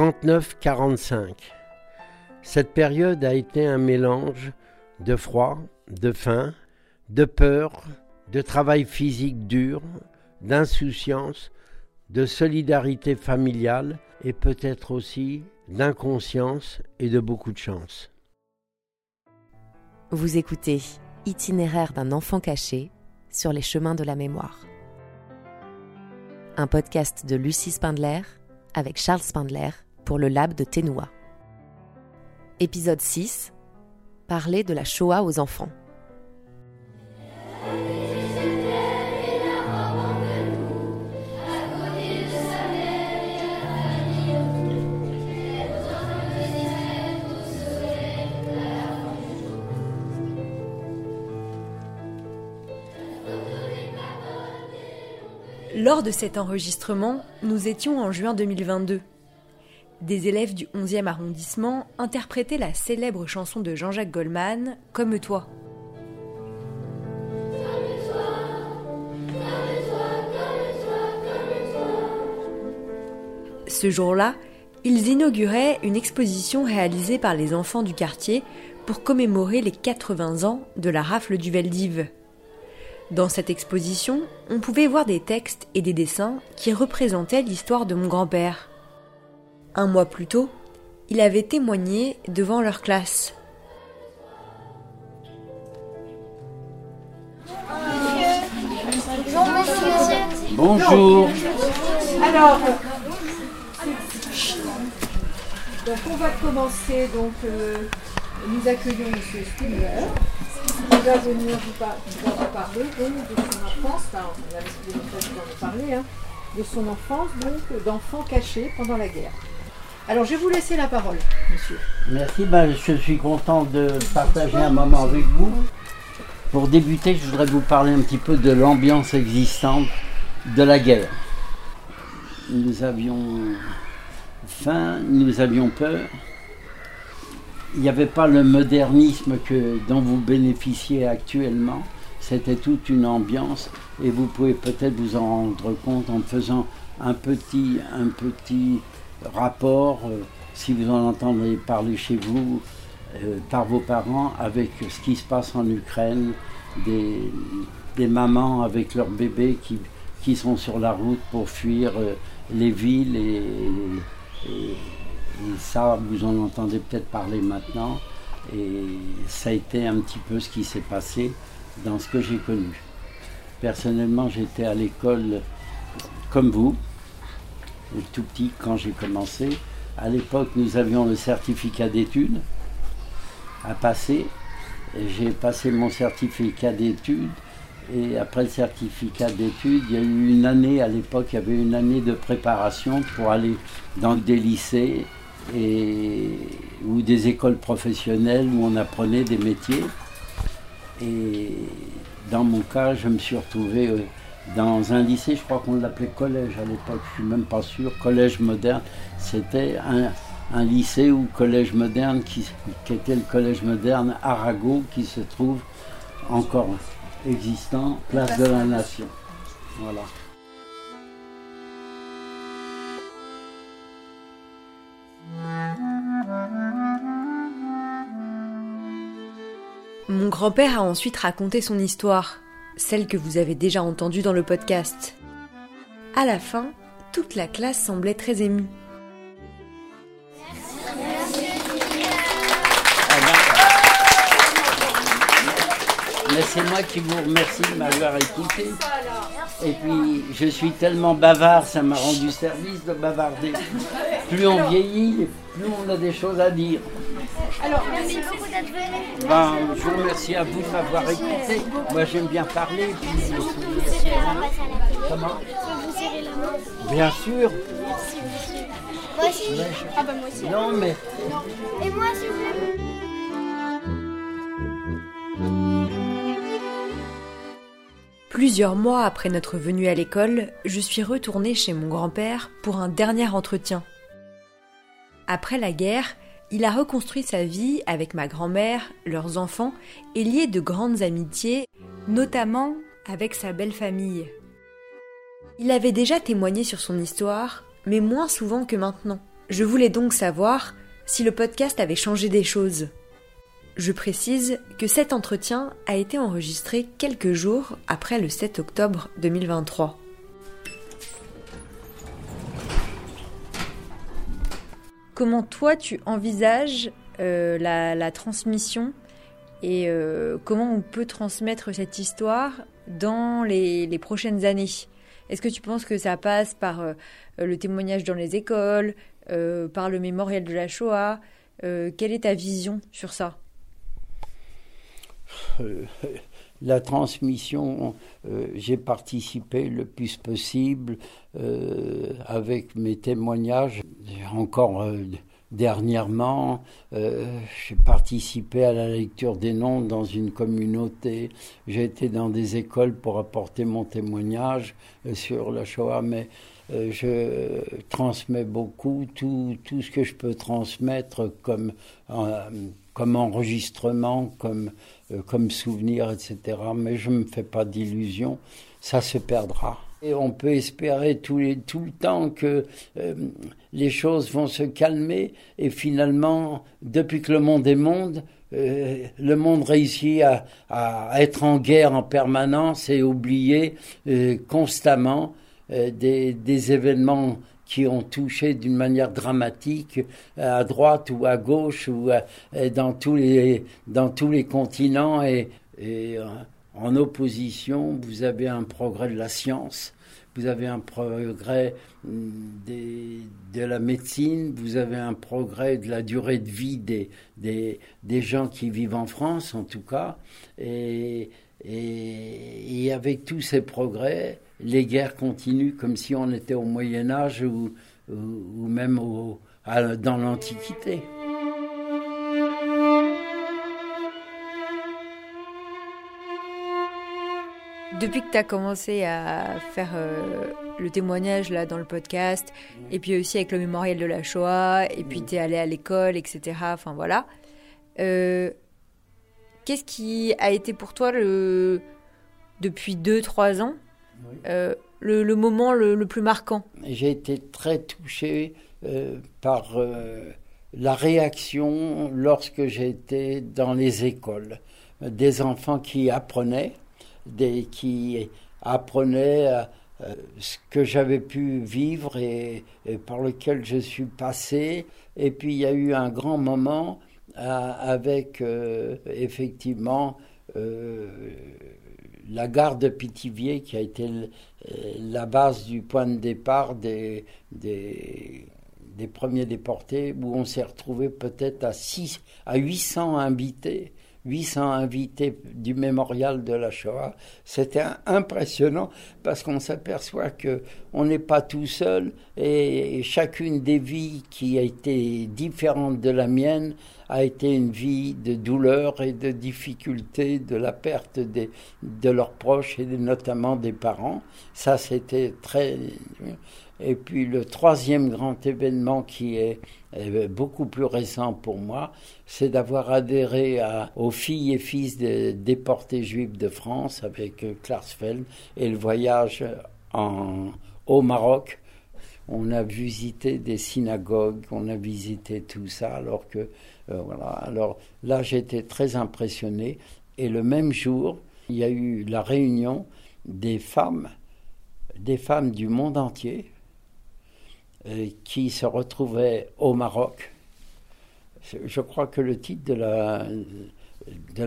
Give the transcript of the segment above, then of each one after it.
39-45. Cette période a été un mélange de froid, de faim, de peur, de travail physique dur, d'insouciance, de solidarité familiale et peut-être aussi d'inconscience et de beaucoup de chance. Vous écoutez Itinéraire d'un enfant caché sur les chemins de la mémoire. Un podcast de Lucie Spindler avec Charles Spindler pour le Lab de Ténoua. Épisode 6 Parler de la Shoah aux enfants. Lors de cet enregistrement, nous étions en juin 2022. Des élèves du 11e arrondissement interprétaient la célèbre chanson de Jean-Jacques Goldman, Comme toi. Ce jour-là, ils inauguraient une exposition réalisée par les enfants du quartier pour commémorer les 80 ans de la rafle du Veldiv. Dans cette exposition, on pouvait voir des textes et des dessins qui représentaient l'histoire de mon grand-père. Un mois plus tôt, il avait témoigné devant leur classe. Bonjour. Alors, donc on va commencer. Donc, euh, nous accueillons M. Spindler. Il va venir vous, par- parler donc, de son enfance. Enfin, on avait déjà l'occasion d'en parler. hein, de son enfance, donc d'enfant caché pendant la guerre. Alors, je vais vous laisser la parole, monsieur. Merci, ben, je suis content de partager un moment avec vous. Pour débuter, je voudrais vous parler un petit peu de l'ambiance existante de la guerre. Nous avions faim, nous avions peur. Il n'y avait pas le modernisme que, dont vous bénéficiez actuellement. C'était toute une ambiance et vous pouvez peut-être vous en rendre compte en faisant un petit, un petit rapport, euh, si vous en entendez parler chez vous, euh, par vos parents, avec ce qui se passe en Ukraine, des, mamans avec leurs bébés qui, qui sont sur la route pour fuir euh, les villes et- et ça, vous en entendez peut-être parler maintenant. Et ça a été un petit peu ce qui s'est passé dans ce que j'ai connu. Personnellement, j'étais à l'école comme vous, tout petit quand j'ai commencé. À l'époque, nous avions le certificat d'études à passer. J'ai passé mon certificat d'études et après le certificat d'études, il y a eu une année, à l'époque, il y avait une année de préparation pour aller dans des lycées et, ou des écoles professionnelles où on apprenait des métiers. Et dans mon cas, je me suis retrouvé euh, dans un lycée, je crois qu'on l'appelait collège à l'époque, je suis même pas sûr, collège moderne. C'était un, un lycée ou collège moderne qui, qui était le collège moderne Arago qui se trouve encore existant, place de la Nation. Voilà. Mon grand-père a ensuite raconté son histoire, celle que vous avez déjà entendue dans le podcast. À la fin, toute la classe semblait très émue. Mais c'est moi qui vous remercie de m'avoir écouté. Et puis, je suis tellement bavard, ça m'a rendu service de bavarder. Plus on vieillit, plus on a des choses à dire. Alors, Merci beaucoup d'être venu. Ben, je vous remercie à vous de m'avoir écouté. Moi, j'aime bien parler. puis me souvenir. Monsieur, on passe à la télé. Je peux vous serrer la main Bien sûr. Merci, monsieur. Moi aussi. Ah bah moi aussi. Non, mais Et moi, s'il vous plaît. Plusieurs mois après notre venue à l'école, je suis retournée chez mon grand-père pour un dernier entretien. Après la guerre, il a reconstruit sa vie avec ma grand-mère, leurs enfants et lié de grandes amitiés, notamment avec sa belle famille. Il avait déjà témoigné sur son histoire, mais moins souvent que maintenant, Je voulais donc savoir si le podcast avait changé des choses. Je précise que cet entretien a été enregistré quelques jours après le 7 octobre 2023. Comment toi tu envisages euh, la, transmission et euh, comment on peut transmettre cette histoire dans les, prochaines années? Est-ce que tu penses que ça passe par euh, le témoignage dans les écoles, par le mémorial de la Shoah? Quelle est ta vision sur ça? La transmission, euh, j'ai participé le plus possible euh, avec mes témoignages. Encore euh, dernièrement, j'ai participé à la lecture des noms dans une communauté. J'ai été dans des écoles pour apporter mon témoignage sur la Shoah, mais je transmets beaucoup tout, ce que je peux transmettre comme enregistrement, comme comme souvenir, etc. Mais je ne me fais pas d'illusions, ça se perdra. Et on peut espérer tout, le temps que euh, les choses vont se calmer et finalement, depuis que le monde est monde, euh, le monde réussit à, être en guerre en permanence et oublier euh, constamment des événements qui ont touché d'une manière dramatique à droite ou à gauche ou à, dans, tous les, dans tous les continents. Et, et en opposition, vous avez un progrès de la science, vous avez un progrès des, de la médecine, vous avez un progrès de la durée de vie des, des, gens qui vivent en France, en tout cas. Et, et avec tous ces progrès, les guerres continuent comme si on était au Moyen Âge ou, même dans l'Antiquité. Depuis que tu as commencé à faire euh, le témoignage là dans le podcast, et puis aussi avec le mémorial de la Shoah, et puis tu es allé à l'école, etc. Enfin voilà. Euh, Qu'est-ce qui a été pour toi le depuis 2-3 ans Oui. euh, le, le, moment le, le, plus marquant J'ai été très touché euh, par euh, la réaction lorsque j'étais dans les écoles. Des enfants qui apprenaient, des, qui apprenaient ce que j'avais pu vivre et, et, par lequel je suis passé. Et puis il y a eu un grand moment avec effectivement la gare de Pithiviers qui a été la base du point de départ des, des, des premiers déportés, où on s'est retrouvé peut-être à, six, à 800 invités. 800 invités du mémorial de la Shoah. C'était impressionnant parce qu'on s'aperçoit que on n'est pas tout seul et chacune des vies qui a été différente de la mienne a été une vie de douleur et de difficulté, de la perte de leurs proches et notamment des parents. Ça, c'était très. Et puis le troisième grand événement qui est beaucoup plus récent pour moi, c'est d'avoir adhéré aux filles et fils des déportés juifs de France avec Klarsfeld et le voyage en, au Maroc. On a visité des synagogues, on a visité tout ça, alors que euh, voilà. Alors là, j'étais très impressionné. Et le même jour, il y a eu la réunion des femmes, des femmes du monde entier, euh, qui se retrouvaient au Maroc. Je crois que le titre de la de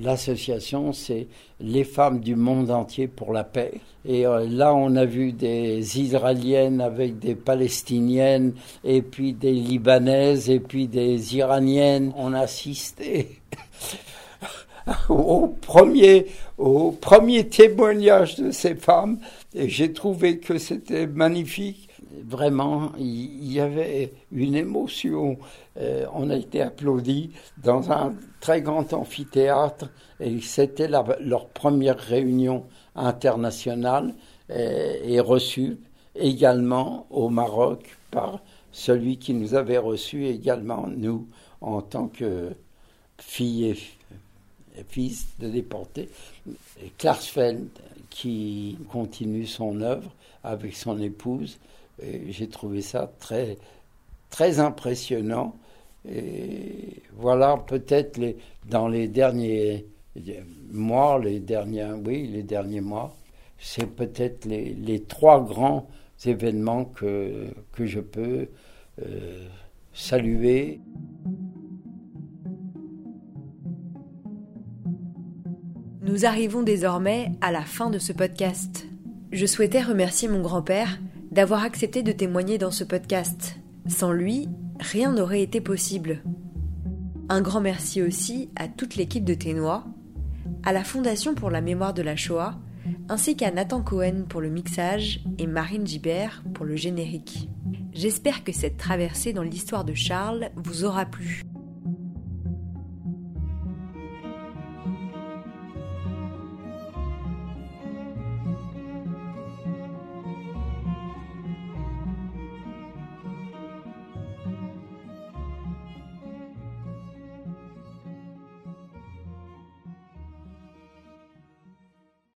l'association, la, c'est Les femmes du monde entier pour la paix. Et euh, là, on a vu des Israéliennes avec des Palestiniennes, et puis des Libanaises, et puis des Iraniennes. On a assisté au au premier témoignage de ces femmes, et j'ai trouvé que c'était magnifique vraiment, il y avait une émotion. Euh, on a été applaudis dans un très grand amphithéâtre et c'était leur première réunion internationale et, et reçue également au Maroc par celui qui nous avait reçus également, nous, en tant que filles et fils de déportés. Klarsfeld, qui continue son œuvre avec son épouse, j'ai trouvé ça très, très impressionnant. Et voilà, peut-être dans les derniers mois, les derniers, oui, les derniers mois, c'est peut-être les, les, trois grands événements que, que je peux euh, saluer. Nous arrivons désormais à la fin de ce podcast. Je souhaitais remercier mon grand-père d'avoir accepté de témoigner dans ce podcast. Sans lui, rien n'aurait été possible. Un grand merci aussi à toute l'équipe de Ténois, à la Fondation pour la mémoire de la Shoah, ainsi qu'à Nathan Cohen pour le mixage et Marine Gibert pour le générique. J'espère que cette traversée dans l'histoire de Charles vous aura plu.